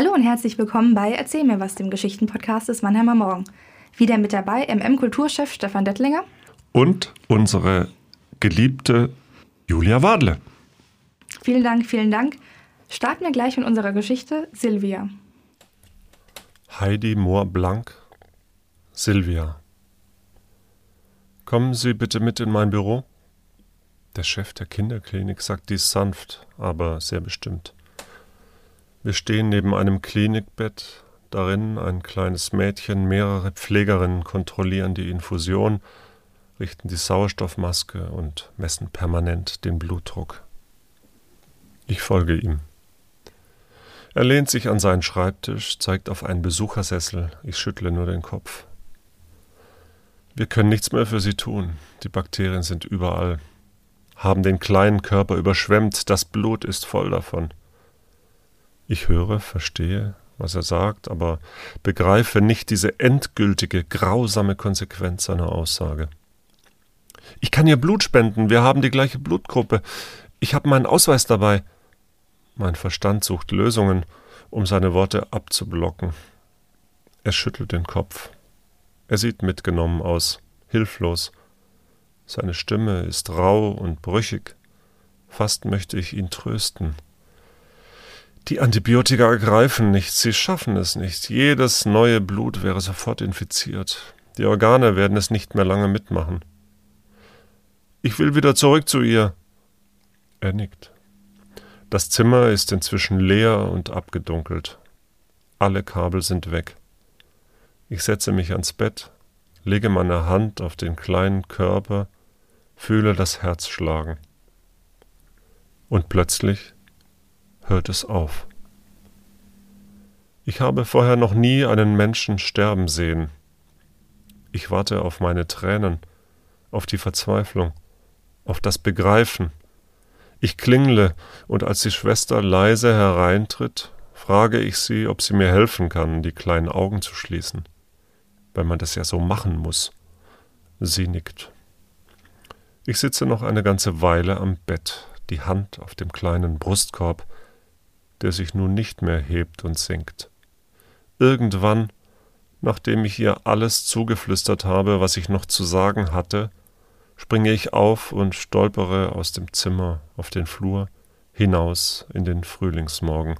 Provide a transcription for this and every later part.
Hallo und herzlich willkommen bei Erzähl mir was, dem Geschichtenpodcast des Mannheimer Morgen. Wieder mit dabei MM-Kulturchef Stefan Dettlinger. Und unsere geliebte Julia Wadle. Vielen Dank, vielen Dank. Starten wir gleich mit unserer Geschichte Silvia. Heidi Mohr-Blank, Silvia. Kommen Sie bitte mit in mein Büro. Der Chef der Kinderklinik sagt dies sanft, aber sehr bestimmt. Wir stehen neben einem Klinikbett, darin ein kleines Mädchen, mehrere Pflegerinnen kontrollieren die Infusion, richten die Sauerstoffmaske und messen permanent den Blutdruck. Ich folge ihm. Er lehnt sich an seinen Schreibtisch, zeigt auf einen Besuchersessel, ich schüttle nur den Kopf. Wir können nichts mehr für sie tun, die Bakterien sind überall, haben den kleinen Körper überschwemmt, das Blut ist voll davon. Ich höre, verstehe, was er sagt, aber begreife nicht diese endgültige, grausame Konsequenz seiner Aussage. Ich kann ihr Blut spenden, wir haben die gleiche Blutgruppe. Ich habe meinen Ausweis dabei. Mein Verstand sucht Lösungen, um seine Worte abzublocken. Er schüttelt den Kopf. Er sieht mitgenommen aus, hilflos. Seine Stimme ist rau und brüchig. Fast möchte ich ihn trösten. Die Antibiotika ergreifen nicht, sie schaffen es nicht. Jedes neue Blut wäre sofort infiziert. Die Organe werden es nicht mehr lange mitmachen. Ich will wieder zurück zu ihr. Er nickt. Das Zimmer ist inzwischen leer und abgedunkelt. Alle Kabel sind weg. Ich setze mich ans Bett, lege meine Hand auf den kleinen Körper, fühle das Herz schlagen. Und plötzlich hört es auf. Ich habe vorher noch nie einen Menschen sterben sehen. Ich warte auf meine Tränen, auf die Verzweiflung, auf das Begreifen. Ich klingle, und als die Schwester leise hereintritt, frage ich sie, ob sie mir helfen kann, die kleinen Augen zu schließen, weil man das ja so machen muss. Sie nickt. Ich sitze noch eine ganze Weile am Bett, die Hand auf dem kleinen Brustkorb, der sich nun nicht mehr hebt und sinkt. Irgendwann, nachdem ich ihr alles zugeflüstert habe, was ich noch zu sagen hatte, springe ich auf und stolpere aus dem Zimmer auf den Flur hinaus in den Frühlingsmorgen.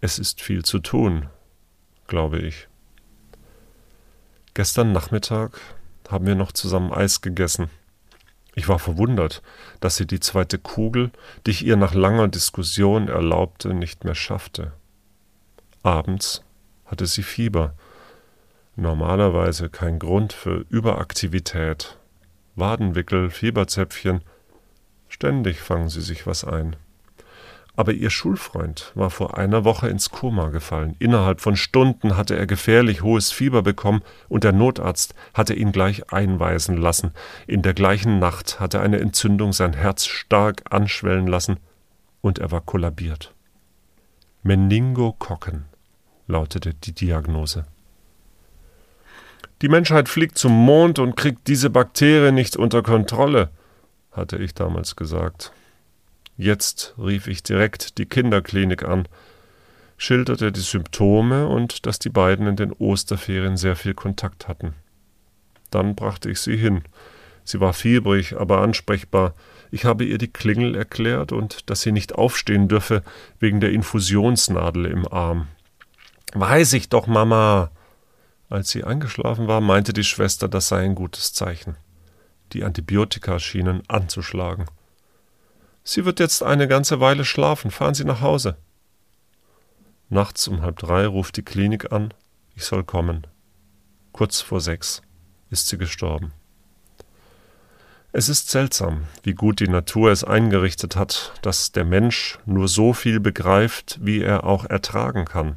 Es ist viel zu tun, glaube ich. Gestern Nachmittag haben wir noch zusammen Eis gegessen. Ich war verwundert, dass sie die zweite Kugel, die ich ihr nach langer Diskussion erlaubte, nicht mehr schaffte. Abends hatte sie Fieber. Normalerweise kein Grund für Überaktivität. Wadenwickel, Fieberzäpfchen. Ständig fangen sie sich was ein. Aber ihr Schulfreund war vor einer Woche ins Koma gefallen. Innerhalb von Stunden hatte er gefährlich hohes Fieber bekommen und der Notarzt hatte ihn gleich einweisen lassen. In der gleichen Nacht hatte eine Entzündung sein Herz stark anschwellen lassen und er war kollabiert. Meningokokken lautete die Diagnose. Die Menschheit fliegt zum Mond und kriegt diese Bakterie nicht unter Kontrolle, hatte ich damals gesagt. Jetzt rief ich direkt die Kinderklinik an, schilderte die Symptome und dass die beiden in den Osterferien sehr viel Kontakt hatten. Dann brachte ich sie hin. Sie war fiebrig, aber ansprechbar. Ich habe ihr die Klingel erklärt und dass sie nicht aufstehen dürfe wegen der Infusionsnadel im Arm. Weiß ich doch, Mama. Als sie eingeschlafen war, meinte die Schwester, das sei ein gutes Zeichen. Die Antibiotika schienen anzuschlagen. Sie wird jetzt eine ganze Weile schlafen. Fahren Sie nach Hause. Nachts um halb drei ruft die Klinik an, ich soll kommen. Kurz vor sechs ist sie gestorben. Es ist seltsam, wie gut die Natur es eingerichtet hat, dass der Mensch nur so viel begreift, wie er auch ertragen kann.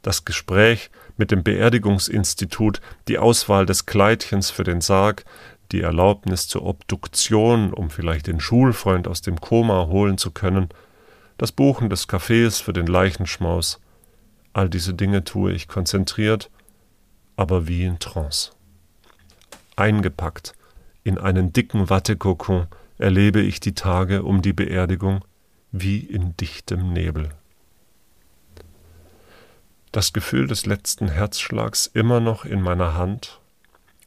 Das Gespräch mit dem Beerdigungsinstitut, die Auswahl des Kleidchens für den Sarg, die Erlaubnis zur Obduktion, um vielleicht den Schulfreund aus dem Koma holen zu können, das Buchen des Kaffees für den Leichenschmaus. All diese Dinge tue ich konzentriert, aber wie in Trance. Eingepackt in einen dicken Wattekokon erlebe ich die Tage um die Beerdigung wie in dichtem Nebel. das Gefühl des letzten Herzschlags immer noch in meiner Hand,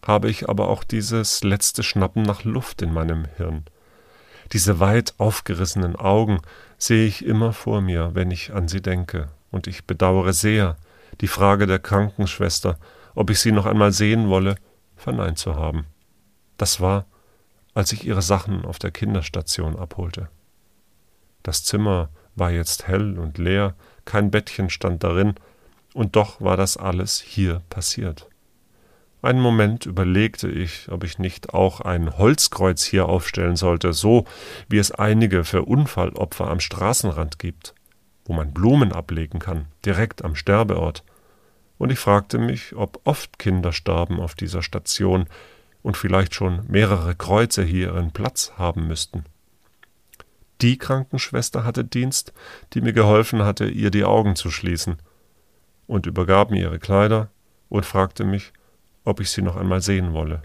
habe ich aber auch dieses letzte Schnappen nach Luft in meinem Hirn. Diese weit aufgerissenen Augen sehe ich immer vor mir, wenn ich an sie denke, und ich bedauere sehr, die Frage der Krankenschwester, ob ich sie noch einmal sehen wolle, verneint zu haben. Das war, als ich ihre Sachen auf der Kinderstation abholte. Das Zimmer war jetzt hell und leer, kein Bettchen stand darin, und doch war das alles hier passiert. Einen Moment überlegte ich, ob ich nicht auch ein Holzkreuz hier aufstellen sollte, so wie es einige für Unfallopfer am Straßenrand gibt, wo man Blumen ablegen kann, direkt am Sterbeort. Und ich fragte mich, ob oft Kinder starben auf dieser Station und vielleicht schon mehrere Kreuze hier ihren Platz haben müssten. Die Krankenschwester hatte Dienst, die mir geholfen hatte, ihr die Augen zu schließen und übergab mir ihre Kleider und fragte mich, ob ich sie noch einmal sehen wolle.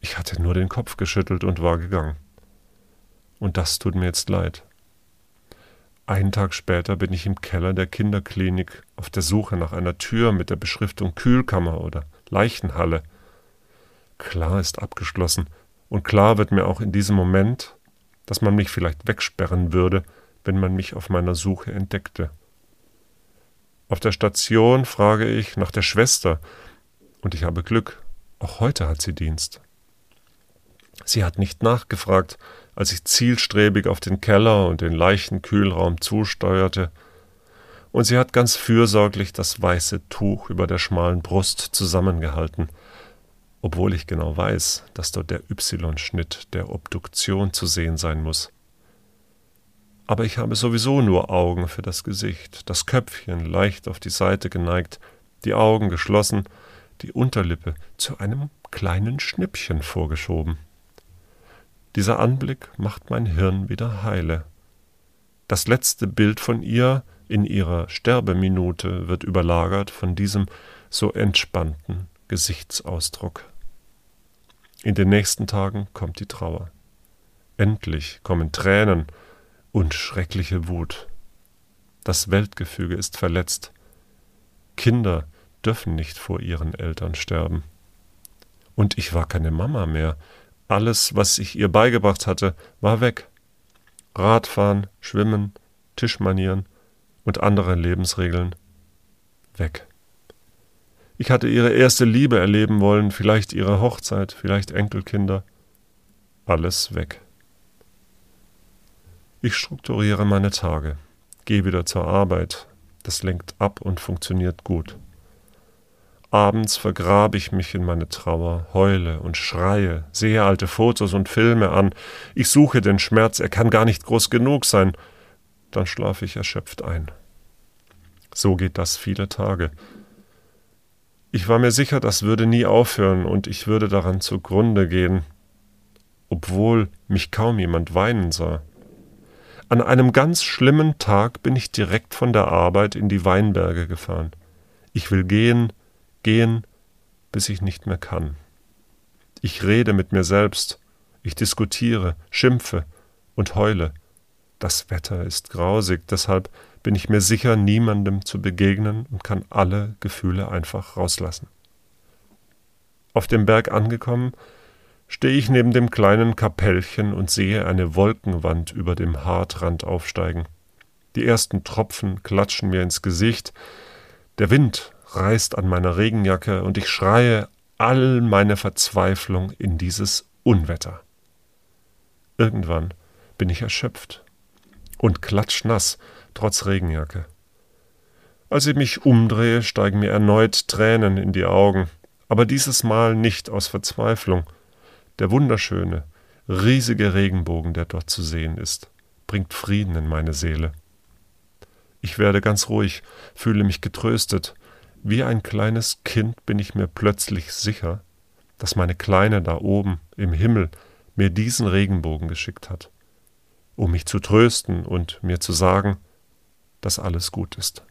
Ich hatte nur den Kopf geschüttelt und war gegangen. Und das tut mir jetzt leid. Einen Tag später bin ich im Keller der Kinderklinik auf der Suche nach einer Tür mit der Beschriftung Kühlkammer oder Leichenhalle. Klar ist abgeschlossen, und klar wird mir auch in diesem Moment, dass man mich vielleicht wegsperren würde, wenn man mich auf meiner Suche entdeckte. Auf der Station frage ich nach der Schwester, und ich habe Glück, auch heute hat sie Dienst. Sie hat nicht nachgefragt, als ich zielstrebig auf den Keller und den Leichenkühlraum zusteuerte, und sie hat ganz fürsorglich das weiße Tuch über der schmalen Brust zusammengehalten, obwohl ich genau weiß, dass dort der Y-Schnitt der Obduktion zu sehen sein muss. Aber ich habe sowieso nur Augen für das Gesicht, das Köpfchen leicht auf die Seite geneigt, die Augen geschlossen, die Unterlippe zu einem kleinen Schnippchen vorgeschoben. Dieser Anblick macht mein Hirn wieder heile. Das letzte Bild von ihr in ihrer Sterbeminute wird überlagert von diesem so entspannten Gesichtsausdruck. In den nächsten Tagen kommt die Trauer. Endlich kommen Tränen, und schreckliche Wut. Das Weltgefüge ist verletzt. Kinder dürfen nicht vor ihren Eltern sterben. Und ich war keine Mama mehr. Alles, was ich ihr beigebracht hatte, war weg. Radfahren, Schwimmen, Tischmanieren und andere Lebensregeln weg. Ich hatte ihre erste Liebe erleben wollen, vielleicht ihre Hochzeit, vielleicht Enkelkinder. Alles weg. Ich strukturiere meine Tage, gehe wieder zur Arbeit, das lenkt ab und funktioniert gut. Abends vergrabe ich mich in meine Trauer, heule und schreie, sehe alte Fotos und Filme an, ich suche den Schmerz, er kann gar nicht groß genug sein, dann schlafe ich erschöpft ein. So geht das viele Tage. Ich war mir sicher, das würde nie aufhören und ich würde daran zugrunde gehen, obwohl mich kaum jemand weinen sah. An einem ganz schlimmen Tag bin ich direkt von der Arbeit in die Weinberge gefahren. Ich will gehen, gehen, bis ich nicht mehr kann. Ich rede mit mir selbst, ich diskutiere, schimpfe und heule. Das Wetter ist grausig, deshalb bin ich mir sicher, niemandem zu begegnen und kann alle Gefühle einfach rauslassen. Auf dem Berg angekommen, stehe ich neben dem kleinen Kapellchen und sehe eine Wolkenwand über dem Hartrand aufsteigen. Die ersten Tropfen klatschen mir ins Gesicht, der Wind reißt an meiner Regenjacke und ich schreie all meine Verzweiflung in dieses Unwetter. Irgendwann bin ich erschöpft und klatschnass trotz Regenjacke. Als ich mich umdrehe, steigen mir erneut Tränen in die Augen, aber dieses Mal nicht aus Verzweiflung, der wunderschöne, riesige Regenbogen, der dort zu sehen ist, bringt Frieden in meine Seele. Ich werde ganz ruhig, fühle mich getröstet. Wie ein kleines Kind bin ich mir plötzlich sicher, dass meine Kleine da oben im Himmel mir diesen Regenbogen geschickt hat, um mich zu trösten und mir zu sagen, dass alles gut ist.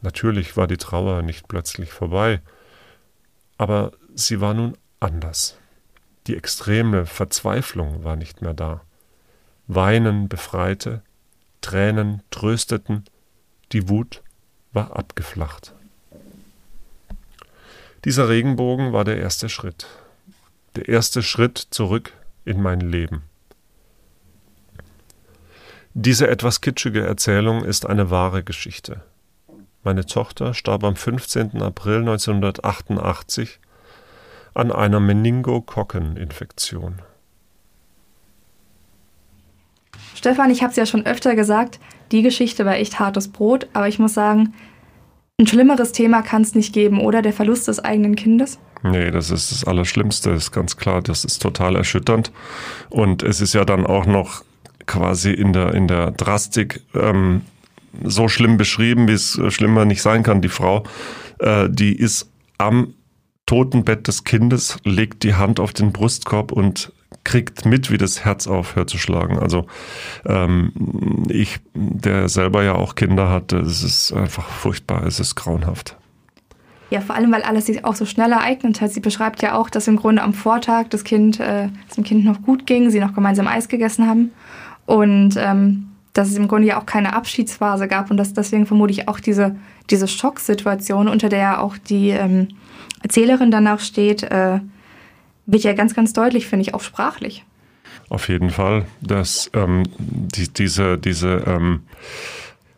Natürlich war die Trauer nicht plötzlich vorbei, aber sie war nun anders. Die extreme Verzweiflung war nicht mehr da. Weinen befreite, Tränen trösteten, die Wut war abgeflacht. Dieser Regenbogen war der erste Schritt. Der erste Schritt zurück in mein Leben. Diese etwas kitschige Erzählung ist eine wahre Geschichte. Meine Tochter starb am 15. April 1988 an einer Meningokokkeninfektion. Stefan, ich habe es ja schon öfter gesagt, die Geschichte war echt hartes Brot, aber ich muss sagen, ein schlimmeres Thema kann es nicht geben, oder? Der Verlust des eigenen Kindes? Nee, das ist das Allerschlimmste, ist ganz klar. Das ist total erschütternd. Und es ist ja dann auch noch quasi in der, in der Drastik ähm, so schlimm beschrieben, wie es schlimmer nicht sein kann. Die Frau, äh, die ist am Totenbett des Kindes, legt die Hand auf den Brustkorb und kriegt mit, wie das Herz aufhört zu schlagen. Also ähm, ich, der selber ja auch Kinder hatte, es ist einfach furchtbar, es ist grauenhaft. Ja, vor allem, weil alles sich auch so schnell ereignet hat. Sie beschreibt ja auch, dass im Grunde am Vortag das Kind, äh, es dem Kind noch gut ging, sie noch gemeinsam Eis gegessen haben und ähm, dass es im Grunde ja auch keine Abschiedsphase gab und dass deswegen vermute ich auch diese, diese Schocksituation, unter der ja auch die ähm, Erzählerin danach steht, äh, wird ja ganz, ganz deutlich, finde ich, auch sprachlich. Auf jeden Fall, dass ähm, die, diese, diese, ähm,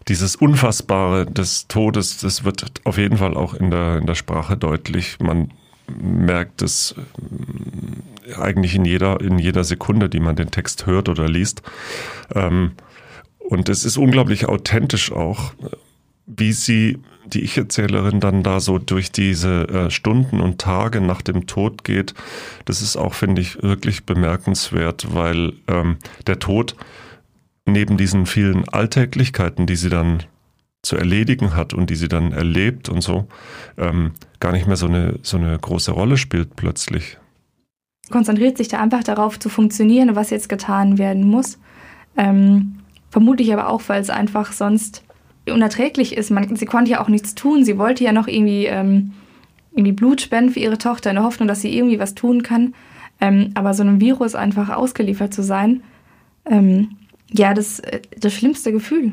dieses Unfassbare des Todes, das wird auf jeden Fall auch in der, in der Sprache deutlich. Man merkt es äh, eigentlich in jeder, in jeder Sekunde, die man den Text hört oder liest. Ähm, und es ist unglaublich authentisch auch, wie sie, die Ich-Erzählerin, dann da so durch diese äh, Stunden und Tage nach dem Tod geht. Das ist auch, finde ich, wirklich bemerkenswert, weil ähm, der Tod neben diesen vielen Alltäglichkeiten, die sie dann zu erledigen hat und die sie dann erlebt und so, ähm, gar nicht mehr so eine, so eine große Rolle spielt plötzlich. Konzentriert sich da einfach darauf zu funktionieren, was jetzt getan werden muss. Ähm, vermute ich aber auch, weil es einfach sonst unerträglich ist. Man, sie konnte ja auch nichts tun. Sie wollte ja noch irgendwie, ähm, irgendwie Blut spenden für ihre Tochter in der Hoffnung, dass sie irgendwie was tun kann. Ähm, aber so einem Virus einfach ausgeliefert zu sein, ähm, ja, das äh, das schlimmste Gefühl.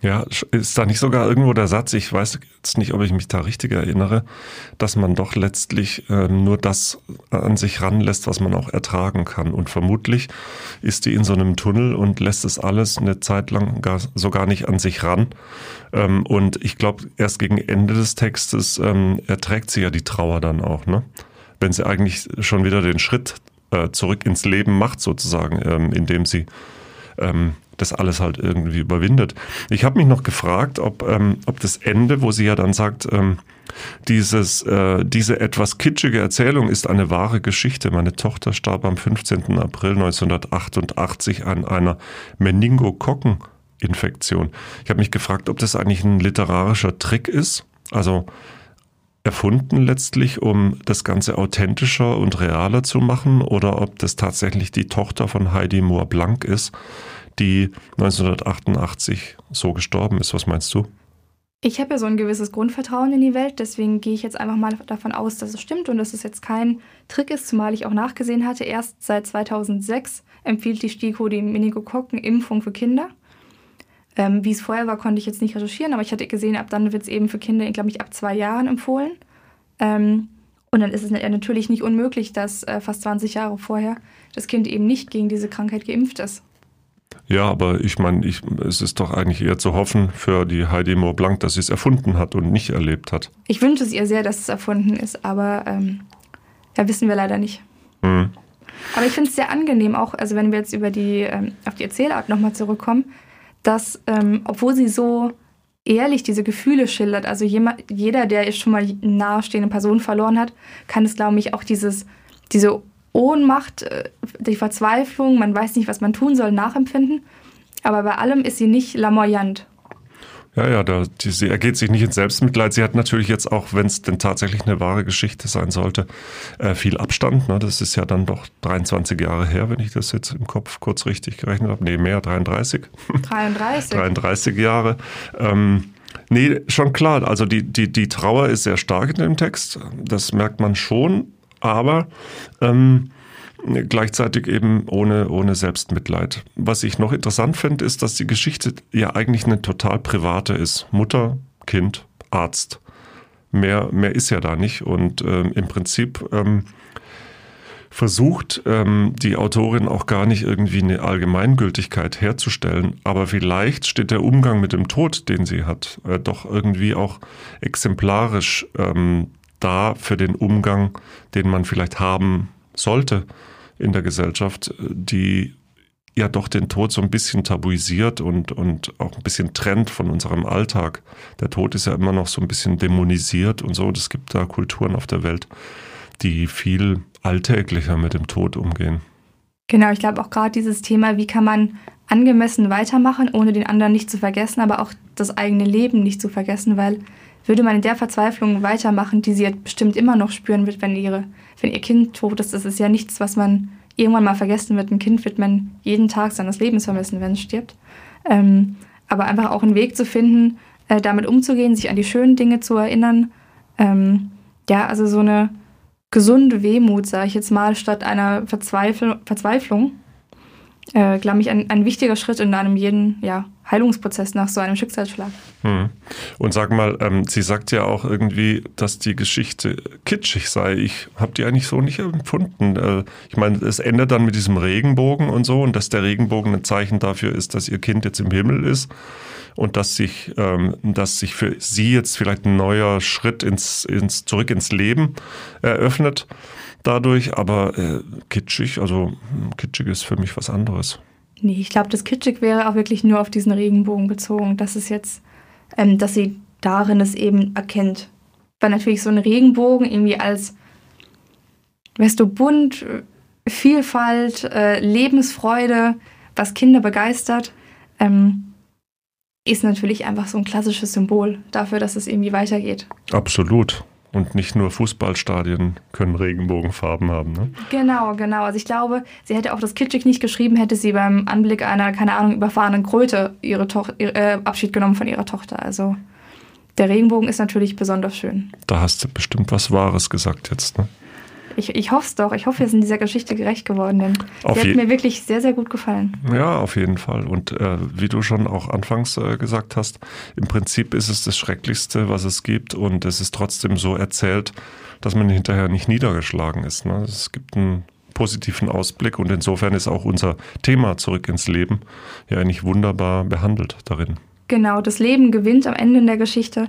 Ja, ist da nicht sogar irgendwo der Satz, ich weiß jetzt nicht, ob ich mich da richtig erinnere, dass man doch letztlich äh, nur das an sich ranlässt, was man auch ertragen kann. Und vermutlich ist die in so einem Tunnel und lässt es alles eine Zeit lang gar, so gar nicht an sich ran. Ähm, und ich glaube, erst gegen Ende des Textes ähm, erträgt sie ja die Trauer dann auch, ne? Wenn sie eigentlich schon wieder den Schritt äh, zurück ins Leben macht, sozusagen, ähm, indem sie ähm, das alles halt irgendwie überwindet. Ich habe mich noch gefragt, ob, ähm, ob das Ende, wo sie ja dann sagt, ähm, dieses, äh, diese etwas kitschige Erzählung ist eine wahre Geschichte. Meine Tochter starb am 15. April 1988 an einer Meningokokkeninfektion. Ich habe mich gefragt, ob das eigentlich ein literarischer Trick ist. Also erfunden letztlich, um das Ganze authentischer und realer zu machen, oder ob das tatsächlich die Tochter von Heidi Moore Blank ist die 1988 so gestorben ist. Was meinst du? Ich habe ja so ein gewisses Grundvertrauen in die Welt, deswegen gehe ich jetzt einfach mal davon aus, dass es stimmt und dass es jetzt kein Trick ist, zumal ich auch nachgesehen hatte, erst seit 2006 empfiehlt die STIKO die Meningokokken-Impfung für Kinder. Ähm, wie es vorher war, konnte ich jetzt nicht recherchieren, aber ich hatte gesehen, ab dann wird es eben für Kinder, glaube ich, ab zwei Jahren empfohlen. Ähm, und dann ist es natürlich nicht unmöglich, dass äh, fast 20 Jahre vorher das Kind eben nicht gegen diese Krankheit geimpft ist. Ja, aber ich meine, ich, es ist doch eigentlich eher zu hoffen für die Heidi Moore Blanc, dass sie es erfunden hat und nicht erlebt hat. Ich wünsche es ihr sehr, dass es erfunden ist, aber ähm, ja, wissen wir leider nicht. Mhm. Aber ich finde es sehr angenehm, auch, also wenn wir jetzt über die, ähm, auf die Erzählart nochmal zurückkommen, dass, ähm, obwohl sie so ehrlich diese Gefühle schildert, also jemand, jeder, der schon mal eine nahestehende Person verloren hat, kann es, glaube ich, auch dieses, diese Ohnmacht, äh, die Verzweiflung, man weiß nicht, was man tun soll, nachempfinden. Aber bei allem ist sie nicht lamoyant. Ja, ja, da, die, sie ergeht sich nicht ins Selbstmitleid. Sie hat natürlich jetzt auch, wenn es denn tatsächlich eine wahre Geschichte sein sollte, äh, viel Abstand. Ne? Das ist ja dann doch 23 Jahre her, wenn ich das jetzt im Kopf kurz richtig gerechnet habe. Nee, mehr, 33. 33. 33 Jahre. Ähm, nee, schon klar. Also die, die, die Trauer ist sehr stark in dem Text. Das merkt man schon aber ähm, gleichzeitig eben ohne, ohne Selbstmitleid. Was ich noch interessant finde, ist, dass die Geschichte ja eigentlich eine total private ist. Mutter, Kind, Arzt. Mehr, mehr ist ja da nicht. Und ähm, im Prinzip ähm, versucht ähm, die Autorin auch gar nicht irgendwie eine Allgemeingültigkeit herzustellen, aber vielleicht steht der Umgang mit dem Tod, den sie hat, äh, doch irgendwie auch exemplarisch ähm, da für den Umgang, den man vielleicht haben sollte in der Gesellschaft, die ja doch den Tod so ein bisschen tabuisiert und, und auch ein bisschen trennt von unserem Alltag. Der Tod ist ja immer noch so ein bisschen dämonisiert und so. Es gibt da Kulturen auf der Welt, die viel alltäglicher mit dem Tod umgehen. Genau, ich glaube auch gerade dieses Thema, wie kann man angemessen weitermachen, ohne den anderen nicht zu vergessen, aber auch das eigene Leben nicht zu vergessen, weil würde man in der Verzweiflung weitermachen, die sie bestimmt immer noch spüren wird, wenn, ihre, wenn ihr Kind tot ist, das ist ja nichts, was man irgendwann mal vergessen wird. Ein Kind wird man jeden Tag seines Lebens vermissen, wenn es stirbt. Ähm, aber einfach auch einen Weg zu finden, äh, damit umzugehen, sich an die schönen Dinge zu erinnern. Ähm, ja, also so eine gesunde Wehmut, sage ich jetzt mal, statt einer Verzweifl Verzweiflung, äh, glaube ich, ein, ein wichtiger Schritt in einem jeden ja, Heilungsprozess nach so einem Schicksalsschlag. Hm. Und sag mal, ähm, sie sagt ja auch irgendwie, dass die Geschichte kitschig sei. Ich habe die eigentlich so nicht empfunden. Äh, ich meine, es endet dann mit diesem Regenbogen und so und dass der Regenbogen ein Zeichen dafür ist, dass ihr Kind jetzt im Himmel ist und dass sich, ähm, dass sich für sie jetzt vielleicht ein neuer Schritt ins, ins zurück ins Leben eröffnet dadurch, aber äh, kitschig, also hm, kitschig ist für mich was anderes. Nee, ich glaube, das kitschig wäre auch wirklich nur auf diesen Regenbogen bezogen, dass es jetzt, ähm, dass sie darin es eben erkennt. Weil natürlich so ein Regenbogen irgendwie als, weißt du, bunt, Vielfalt, äh, Lebensfreude, was Kinder begeistert, ähm, ist natürlich einfach so ein klassisches Symbol dafür, dass es irgendwie weitergeht. Absolut. Und nicht nur Fußballstadien können Regenbogenfarben haben, ne? Genau, genau. Also ich glaube, sie hätte auch das kitschig nicht geschrieben, hätte sie beim Anblick einer, keine Ahnung, überfahrenen Kröte ihre Toch äh, Abschied genommen von ihrer Tochter. Also der Regenbogen ist natürlich besonders schön. Da hast du bestimmt was Wahres gesagt jetzt, ne? Ich, ich hoffe es doch. Ich hoffe, wir sind dieser Geschichte gerecht geworden, denn auf sie hat mir wirklich sehr, sehr gut gefallen. Ja, auf jeden Fall. Und äh, wie du schon auch anfangs äh, gesagt hast, im Prinzip ist es das Schrecklichste, was es gibt. Und es ist trotzdem so erzählt, dass man hinterher nicht niedergeschlagen ist. Ne? Es gibt einen positiven Ausblick und insofern ist auch unser Thema zurück ins Leben ja eigentlich wunderbar behandelt darin. Genau, das Leben gewinnt am Ende in der Geschichte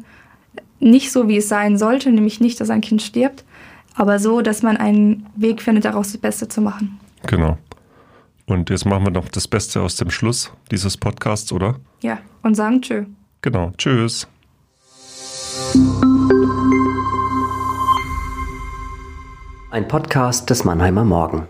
nicht so, wie es sein sollte, nämlich nicht, dass ein Kind stirbt, aber so, dass man einen Weg findet, daraus das Beste zu machen. Genau. Und jetzt machen wir noch das Beste aus dem Schluss dieses Podcasts, oder? Ja, und sagen Tschö. Genau, Tschüss. Ein Podcast des Mannheimer Morgen.